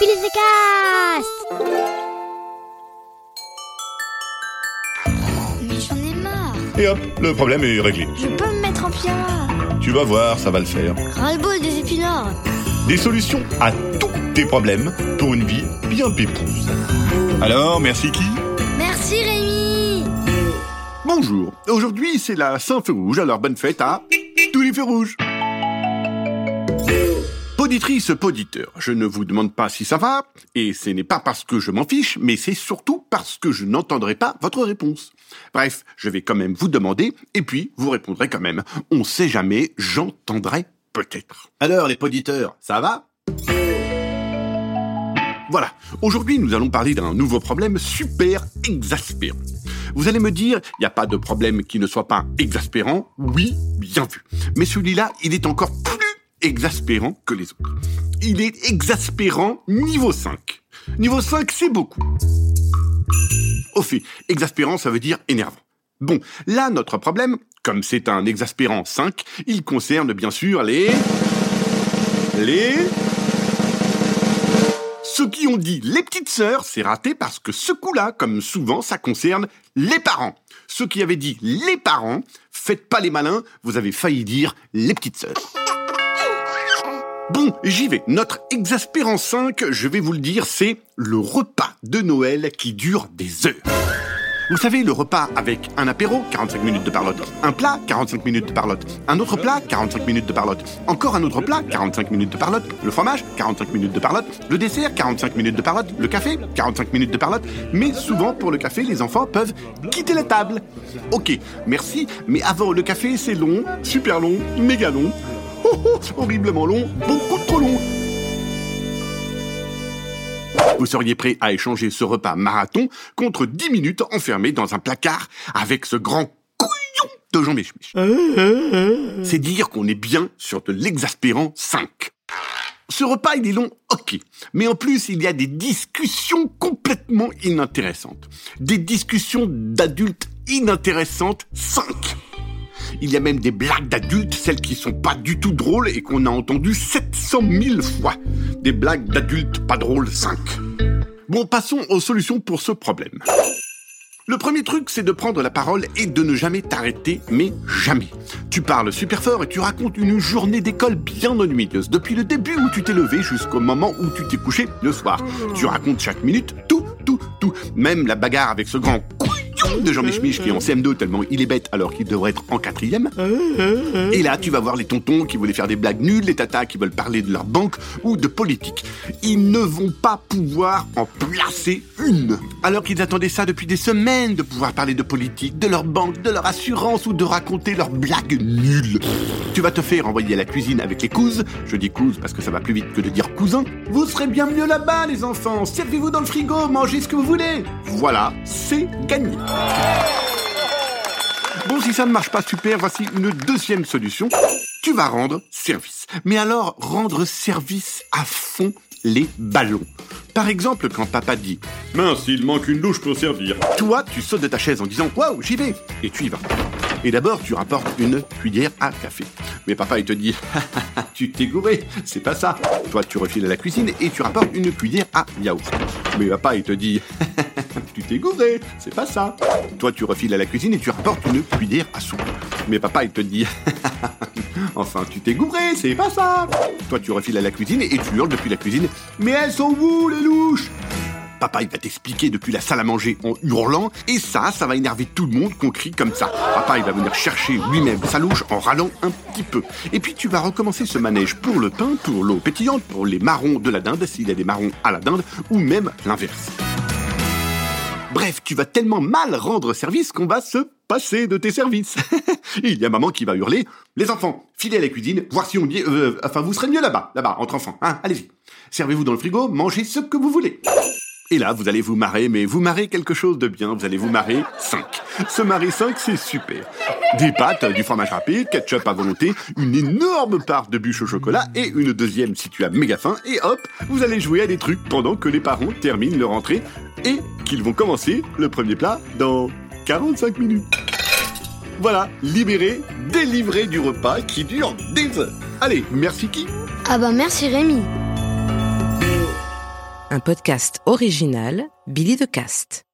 Cast Mais j'en ai marre. Et hop, le problème est réglé. Je peux me mettre en pyjama. Tu vas voir, ça va le faire. Ras-le-bol des épinards. Des solutions à tous tes problèmes pour une vie bien pépouse. Alors, merci qui? Merci Rémi. Bonjour, aujourd'hui c'est la Saint-Feu Rouge, alors bonne fête à tous les feux rouges. Poditrice, poditeur, je ne vous demande pas si ça va, et ce n'est pas parce que je m'en fiche, mais c'est surtout parce que je n'entendrai pas votre réponse. Bref, je vais quand même vous demander, et puis vous répondrez quand même. On sait jamais, j'entendrai peut-être. Alors les poditeurs, ça va? Voilà, aujourd'hui nous allons parler d'un nouveau problème super exaspérant. Vous allez me dire, il n'y a pas de problème qui ne soit pas exaspérant? Oui, bien vu. Mais celui-là, il est encore exaspérant que les autres. Il est exaspérant niveau 5. Niveau 5, c'est beaucoup. Au fait, exaspérant, ça veut dire énervant. Bon, là, notre problème, comme c'est un exaspérant 5, il concerne bien sûr les... Les... Ceux qui ont dit les petites sœurs, c'est raté parce que ce coup-là, comme souvent, ça concerne les parents. Ceux qui avaient dit les parents, faites pas les malins, vous avez failli dire les petites sœurs. Bon, j'y vais. Notre exaspérant 5, je vais vous le dire, c'est le repas de Noël qui dure des heures. Vous savez, le repas avec un apéro, 45 minutes de parlotte, un plat, 45 minutes de parlotte, un autre plat, 45 minutes de parlotte, encore un autre plat, 45 minutes de parlotte, le fromage, 45 minutes de parlotte, le dessert, 45 minutes de parlotte, le café, 45 minutes de parlotte, mais souvent pour le café, les enfants peuvent quitter la table. Ok, merci, mais avant le café, c'est long, super long, méga long, oh, oh, horriblement long, beaucoup trop long. Vous seriez prêt à échanger ce repas marathon contre 10 minutes enfermé dans un placard avec ce grand couillon de Jean Méchemich. C'est dire qu'on est bien sur de l'exaspérant 5. Ce repas, il est long, ok. Mais en plus, il y a des discussions complètement inintéressantes. Des discussions d'adultes inintéressantes 5. Il y a même des blagues d'adultes, celles qui sont pas du tout drôles et qu'on a entendues 700 000 fois. Des blagues d'adultes pas drôles 5. Bon, passons aux solutions pour ce problème. Le premier truc, c'est de prendre la parole et de ne jamais t'arrêter, mais jamais. Tu parles super fort et tu racontes une journée d'école bien ennuyeuse, depuis le début où tu t'es levé jusqu'au moment où tu t'es couché le soir. Tu racontes chaque minute tout, tout, tout. Même la bagarre avec ce grand de Jean Michmich qui est en CM2 tellement il est bête alors qu'il devrait être en quatrième. Et là, tu vas voir les tontons qui voulaient faire des blagues nulles, les tatas qui veulent parler de leur banque ou de politique. Ils ne vont pas pouvoir en placer une. Alors qu'ils attendaient ça depuis des semaines de pouvoir parler de politique, de leur banque, de leur assurance ou de raconter leurs blagues nulles. Tu vas te faire envoyer à la cuisine avec les couses. Je dis couses parce que ça va plus vite que de dire cousin. Vous serez bien mieux là-bas, les enfants. Servez-vous dans le frigo, mangez ce que vous voulez. Voilà, c'est gagné. Si ça ne marche pas super, voici une deuxième solution. Tu vas rendre service. Mais alors, rendre service à fond les ballons. Par exemple, quand papa dit Mince, il manque une douche pour servir. Toi, tu sautes de ta chaise en disant Waouh, j'y vais Et tu y vas. Et d'abord, tu rapportes une cuillère à café. Mais papa, il te dit Tu t'es gouré, c'est pas ça. Toi, tu refiles à la cuisine et tu rapportes une cuillère à yaourt. Mais papa, il te dit Gouré, c'est pas ça. Toi, tu refiles à la cuisine et tu rapportes une cuillère à soupe. Mais papa, il te dit Enfin, tu t'es gouré, c'est pas ça. Toi, tu refiles à la cuisine et tu hurles depuis la cuisine Mais elles sont où, les louches? Papa, il va t'expliquer depuis la salle à manger en hurlant, et ça, ça va énerver tout le monde qu'on crie comme ça. Papa, il va venir chercher lui-même sa louche en râlant un petit peu. Et puis tu vas recommencer ce manège pour le pain, pour l'eau pétillante, pour les marrons de la dinde, s'il y a des marrons à la dinde, ou même l'inverse. Bref, tu vas tellement mal rendre service qu'on va se passer de tes services. Il y a maman qui va hurler Les enfants, filez à la cuisine, voir si on dit... Euh, enfin, vous serez mieux là-bas, là-bas, entre enfants. Hein, allez-y. Servez-vous dans le frigo, mangez ce que vous voulez. Et là, vous allez vous marrer, mais vous marrez quelque chose de bien, vous allez vous marrer 5. Ce marrer 5, c'est super. Des pâtes, du fromage râpé, ketchup à volonté, une énorme part de bûche au chocolat et une deuxième si tu as méga faim, et hop, vous allez jouer à des trucs pendant que les parents terminent leur entrée et qu'ils vont commencer le premier plat dans 45 minutes. Voilà, libéré, délivré du repas qui dure des heures. Allez, merci qui Ah bah merci Rémi. un podcast original Billy de Cast.